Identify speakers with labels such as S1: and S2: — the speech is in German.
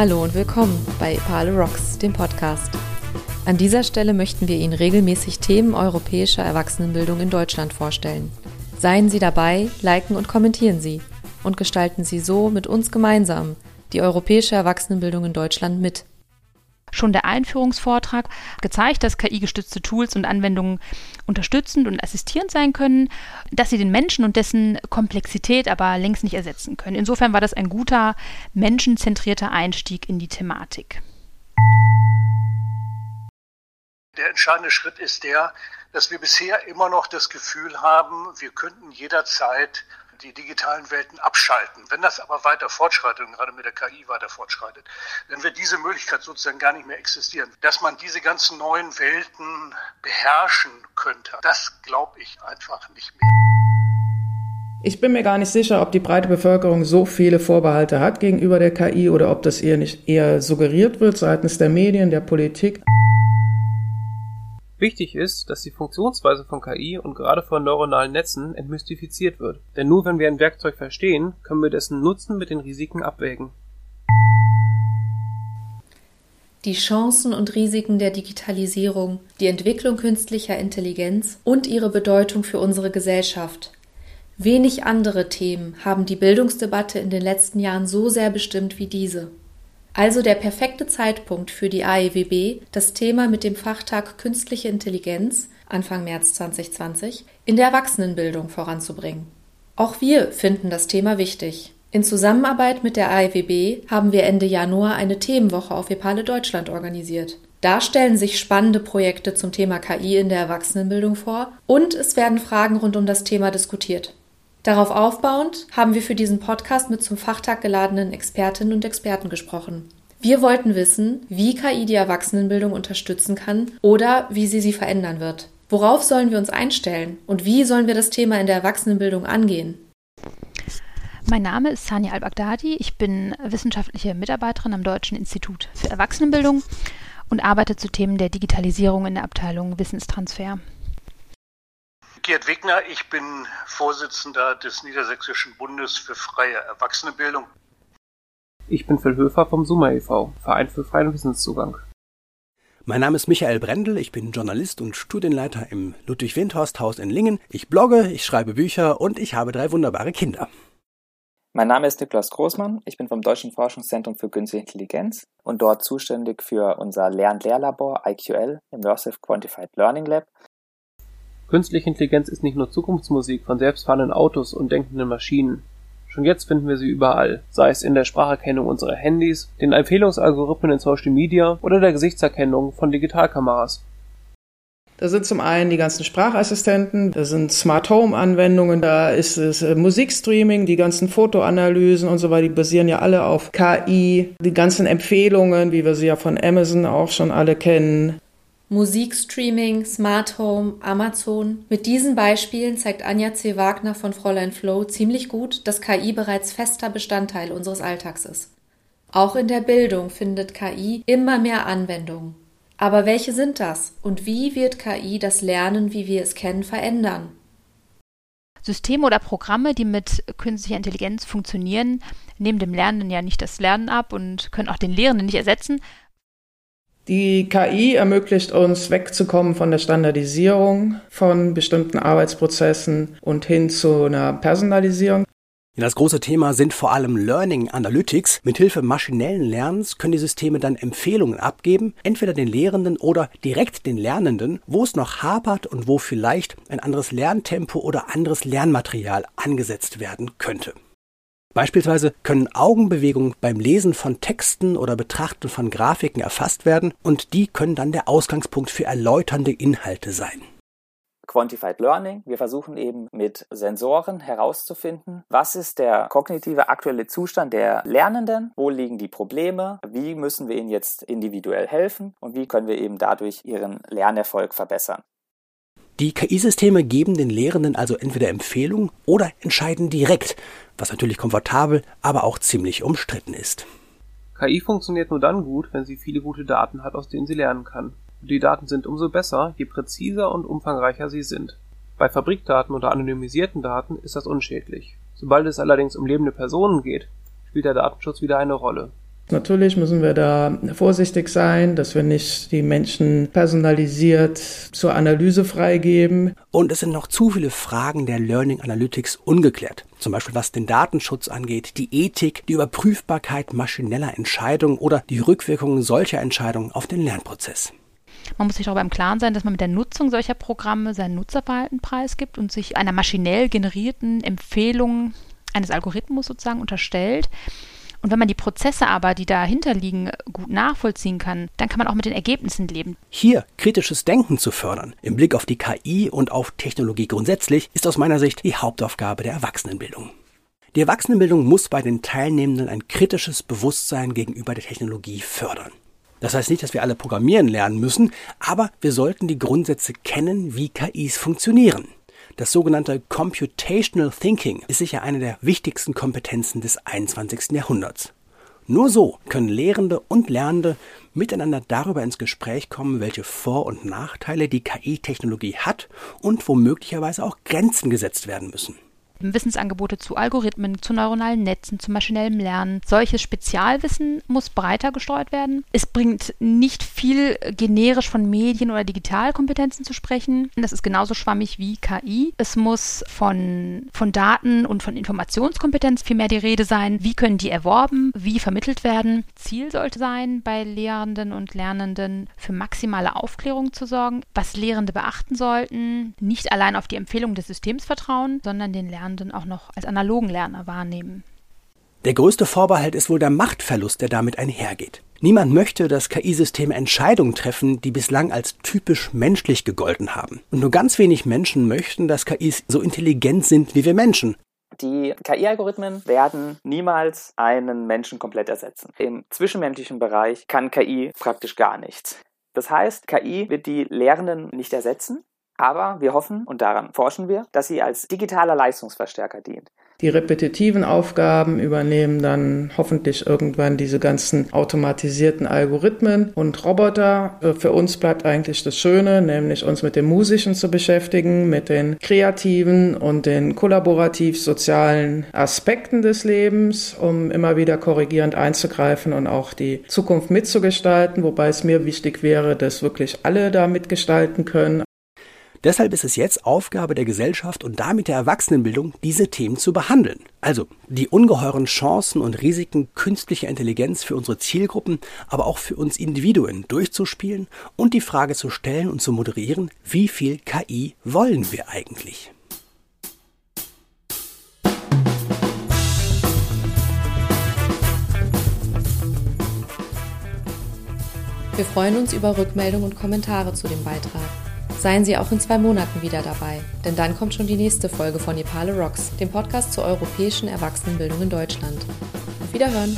S1: Hallo und willkommen bei Pale Rocks, dem Podcast. An dieser Stelle möchten wir Ihnen regelmäßig Themen europäischer Erwachsenenbildung in Deutschland vorstellen. Seien Sie dabei, liken und kommentieren Sie und gestalten Sie so mit uns gemeinsam die europäische Erwachsenenbildung in Deutschland mit.
S2: Schon der Einführungsvortrag gezeigt, dass KI-gestützte Tools und Anwendungen unterstützend und assistierend sein können, dass sie den Menschen und dessen Komplexität aber längst nicht ersetzen können. Insofern war das ein guter, menschenzentrierter Einstieg in die Thematik.
S3: Der entscheidende Schritt ist der, dass wir bisher immer noch das Gefühl haben, wir könnten jederzeit die digitalen Welten abschalten. Wenn das aber weiter fortschreitet und gerade mit der KI weiter fortschreitet, dann wird diese Möglichkeit sozusagen gar nicht mehr existieren. Dass man diese ganzen neuen Welten beherrschen könnte, das glaube ich einfach nicht mehr.
S4: Ich bin mir gar nicht sicher, ob die breite Bevölkerung so viele Vorbehalte hat gegenüber der KI oder ob das eher nicht eher suggeriert wird seitens der Medien, der Politik.
S5: Wichtig ist, dass die Funktionsweise von KI und gerade von neuronalen Netzen entmystifiziert wird, denn nur wenn wir ein Werkzeug verstehen, können wir dessen Nutzen mit den Risiken abwägen.
S1: Die Chancen und Risiken der Digitalisierung, die Entwicklung künstlicher Intelligenz und ihre Bedeutung für unsere Gesellschaft. Wenig andere Themen haben die Bildungsdebatte in den letzten Jahren so sehr bestimmt wie diese. Also der perfekte Zeitpunkt für die AEWB, das Thema mit dem Fachtag Künstliche Intelligenz Anfang März 2020 in der Erwachsenenbildung voranzubringen. Auch wir finden das Thema wichtig. In Zusammenarbeit mit der AEWB haben wir Ende Januar eine Themenwoche auf Epale Deutschland organisiert. Da stellen sich spannende Projekte zum Thema KI in der Erwachsenenbildung vor und es werden Fragen rund um das Thema diskutiert. Darauf aufbauend haben wir für diesen Podcast mit zum Fachtag geladenen Expertinnen und Experten gesprochen. Wir wollten wissen, wie KI die Erwachsenenbildung unterstützen kann oder wie sie sie verändern wird. Worauf sollen wir uns einstellen und wie sollen wir das Thema in der Erwachsenenbildung angehen?
S2: Mein Name ist Sani Al-Baghdadi. Ich bin wissenschaftliche Mitarbeiterin am Deutschen Institut für Erwachsenenbildung und arbeite zu Themen der Digitalisierung in der Abteilung Wissenstransfer.
S3: Gerd Wegner, ich bin Vorsitzender des Niedersächsischen Bundes für freie Erwachsenenbildung.
S5: Ich bin Phil Höfer vom Summa e.V., Verein für freien Wissenszugang.
S6: Mein Name ist Michael Brendel, ich bin Journalist und Studienleiter im Ludwig-Windhorst-Haus in Lingen. Ich blogge, ich schreibe Bücher und ich habe drei wunderbare Kinder.
S7: Mein Name ist Niklas Großmann, ich bin vom Deutschen Forschungszentrum für Künstliche Intelligenz und dort zuständig für unser Lern-Lehrlabor IQL, Immersive Quantified Learning Lab
S5: Künstliche Intelligenz ist nicht nur Zukunftsmusik von selbstfahrenden Autos und denkenden Maschinen. Schon jetzt finden wir sie überall, sei es in der Spracherkennung unserer Handys, den Empfehlungsalgorithmen in Social Media oder der Gesichtserkennung von Digitalkameras.
S4: Da sind zum einen die ganzen Sprachassistenten, da sind Smart Home Anwendungen, da ist es äh, Musikstreaming, die ganzen Fotoanalysen und so weiter, die basieren ja alle auf KI, die ganzen Empfehlungen, wie wir sie ja von Amazon auch schon alle kennen.
S1: Musikstreaming, Smart Home, Amazon. Mit diesen Beispielen zeigt Anja C. Wagner von Fräulein Flow ziemlich gut, dass KI bereits fester Bestandteil unseres Alltags ist. Auch in der Bildung findet KI immer mehr Anwendung. Aber welche sind das und wie wird KI das Lernen, wie wir es kennen, verändern?
S2: Systeme oder Programme, die mit künstlicher Intelligenz funktionieren, nehmen dem Lernenden ja nicht das Lernen ab und können auch den Lehrenden nicht ersetzen,
S4: die KI ermöglicht uns wegzukommen von der Standardisierung von bestimmten Arbeitsprozessen und hin zu einer Personalisierung.
S6: Das große Thema sind vor allem Learning Analytics. Mithilfe maschinellen Lernens können die Systeme dann Empfehlungen abgeben, entweder den Lehrenden oder direkt den Lernenden, wo es noch hapert und wo vielleicht ein anderes Lerntempo oder anderes Lernmaterial angesetzt werden könnte. Beispielsweise können Augenbewegungen beim Lesen von Texten oder Betrachten von Grafiken erfasst werden und die können dann der Ausgangspunkt für erläuternde Inhalte sein.
S7: Quantified Learning. Wir versuchen eben mit Sensoren herauszufinden, was ist der kognitive aktuelle Zustand der Lernenden, wo liegen die Probleme, wie müssen wir ihnen jetzt individuell helfen und wie können wir eben dadurch ihren Lernerfolg verbessern.
S6: Die KI-Systeme geben den Lehrenden also entweder Empfehlungen oder entscheiden direkt, was natürlich komfortabel, aber auch ziemlich umstritten ist.
S5: KI funktioniert nur dann gut, wenn sie viele gute Daten hat, aus denen sie lernen kann. Und die Daten sind umso besser, je präziser und umfangreicher sie sind. Bei Fabrikdaten oder anonymisierten Daten ist das unschädlich. Sobald es allerdings um lebende Personen geht, spielt der Datenschutz wieder eine Rolle.
S4: Natürlich müssen wir da vorsichtig sein, dass wir nicht die Menschen personalisiert zur Analyse freigeben.
S6: Und es sind noch zu viele Fragen der Learning Analytics ungeklärt. Zum Beispiel was den Datenschutz angeht, die Ethik, die Überprüfbarkeit maschineller Entscheidungen oder die Rückwirkungen solcher Entscheidungen auf den Lernprozess.
S2: Man muss sich darüber im Klaren sein, dass man mit der Nutzung solcher Programme sein Nutzerverhalten preisgibt und sich einer maschinell generierten Empfehlung eines Algorithmus sozusagen unterstellt. Und wenn man die Prozesse aber, die dahinter liegen, gut nachvollziehen kann, dann kann man auch mit den Ergebnissen leben.
S6: Hier kritisches Denken zu fördern, im Blick auf die KI und auf Technologie grundsätzlich, ist aus meiner Sicht die Hauptaufgabe der Erwachsenenbildung. Die Erwachsenenbildung muss bei den Teilnehmenden ein kritisches Bewusstsein gegenüber der Technologie fördern. Das heißt nicht, dass wir alle programmieren lernen müssen, aber wir sollten die Grundsätze kennen, wie KIs funktionieren. Das sogenannte Computational Thinking ist sicher eine der wichtigsten Kompetenzen des 21. Jahrhunderts. Nur so können Lehrende und Lernende miteinander darüber ins Gespräch kommen, welche Vor- und Nachteile die KI-Technologie hat und wo möglicherweise auch Grenzen gesetzt werden müssen.
S2: Wissensangebote zu Algorithmen, zu neuronalen Netzen, zu maschinellem Lernen. Solches Spezialwissen muss breiter gesteuert werden. Es bringt nicht viel generisch von Medien- oder Digitalkompetenzen zu sprechen. Das ist genauso schwammig wie KI. Es muss von, von Daten und von Informationskompetenz viel mehr die Rede sein. Wie können die erworben? Wie vermittelt werden? Ziel sollte sein, bei Lehrenden und Lernenden für maximale Aufklärung zu sorgen. Was Lehrende beachten sollten, nicht allein auf die Empfehlung des Systems vertrauen, sondern den Lernenden Lernenden auch noch als analogen Lerner wahrnehmen.
S6: Der größte Vorbehalt ist wohl der Machtverlust, der damit einhergeht. Niemand möchte, dass KI-Systeme Entscheidungen treffen, die bislang als typisch menschlich gegolten haben. Und nur ganz wenig Menschen möchten, dass KIs so intelligent sind wie wir Menschen.
S7: Die KI-Algorithmen werden niemals einen Menschen komplett ersetzen. Im zwischenmenschlichen Bereich kann KI praktisch gar nichts. Das heißt, KI wird die Lehrenden nicht ersetzen, aber wir hoffen, und daran forschen wir, dass sie als digitaler Leistungsverstärker dient.
S4: Die repetitiven Aufgaben übernehmen dann hoffentlich irgendwann diese ganzen automatisierten Algorithmen und Roboter. Äh, für uns bleibt eigentlich das Schöne, nämlich uns mit dem Musischen zu beschäftigen, mit den kreativen und den kollaborativ-sozialen Aspekten des Lebens, um immer wieder korrigierend einzugreifen und auch die Zukunft mitzugestalten, wobei es mir wichtig wäre, dass wirklich alle da mitgestalten können.
S6: Deshalb ist es jetzt Aufgabe der Gesellschaft und damit der Erwachsenenbildung, diese Themen zu behandeln. Also die ungeheuren Chancen und Risiken künstlicher Intelligenz für unsere Zielgruppen, aber auch für uns Individuen durchzuspielen und die Frage zu stellen und zu moderieren, wie viel KI wollen wir eigentlich?
S1: Wir freuen uns über Rückmeldungen und Kommentare zu dem Beitrag. Seien Sie auch in zwei Monaten wieder dabei, denn dann kommt schon die nächste Folge von Nepale Rocks, dem Podcast zur europäischen Erwachsenenbildung in Deutschland. Auf Wiederhören!